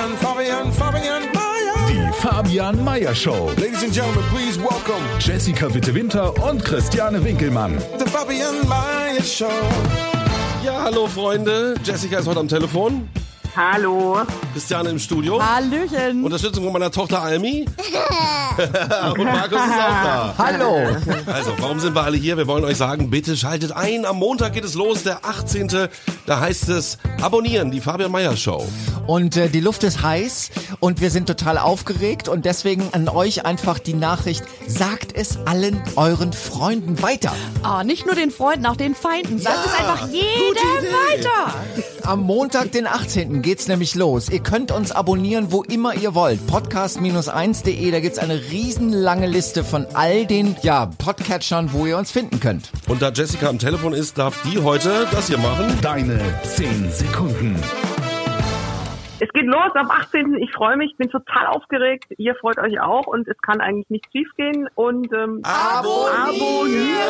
Fabian, Fabian, Fabian Mayer. Die Fabian Meyer Show. Ladies and gentlemen, please welcome Jessica Witte-Winter und Christiane Winkelmann. the Fabian Mayer Show. Ja, hallo Freunde. Jessica ist heute am Telefon. Hallo. Christiane im Studio. Hallöchen. Unterstützung von meiner Tochter Almi. und Markus ist auch da. Hallo. Also, warum sind wir alle hier? Wir wollen euch sagen, bitte schaltet ein. Am Montag geht es los, der 18. Da heißt es abonnieren, die Fabian Meyer Show. Und äh, die Luft ist heiß und wir sind total aufgeregt und deswegen an euch einfach die Nachricht, sagt es allen euren Freunden weiter. Ah, nicht nur den Freunden, auch den Feinden. Sagt es einfach jedem weiter. Am Montag, den 18. geht's nämlich los. Ihr könnt uns abonnieren, wo immer ihr wollt. Podcast-1.de, da gibt's eine riesenlange Liste von all den, ja, Podcatchern, wo ihr uns finden könnt. Und da Jessica am Telefon ist, darf die heute das hier machen. Deine 10 Sekunden. Es geht los am 18. Ich freue mich, bin total aufgeregt. Ihr freut euch auch und es kann eigentlich nicht schief gehen. Und ähm, abonnieren.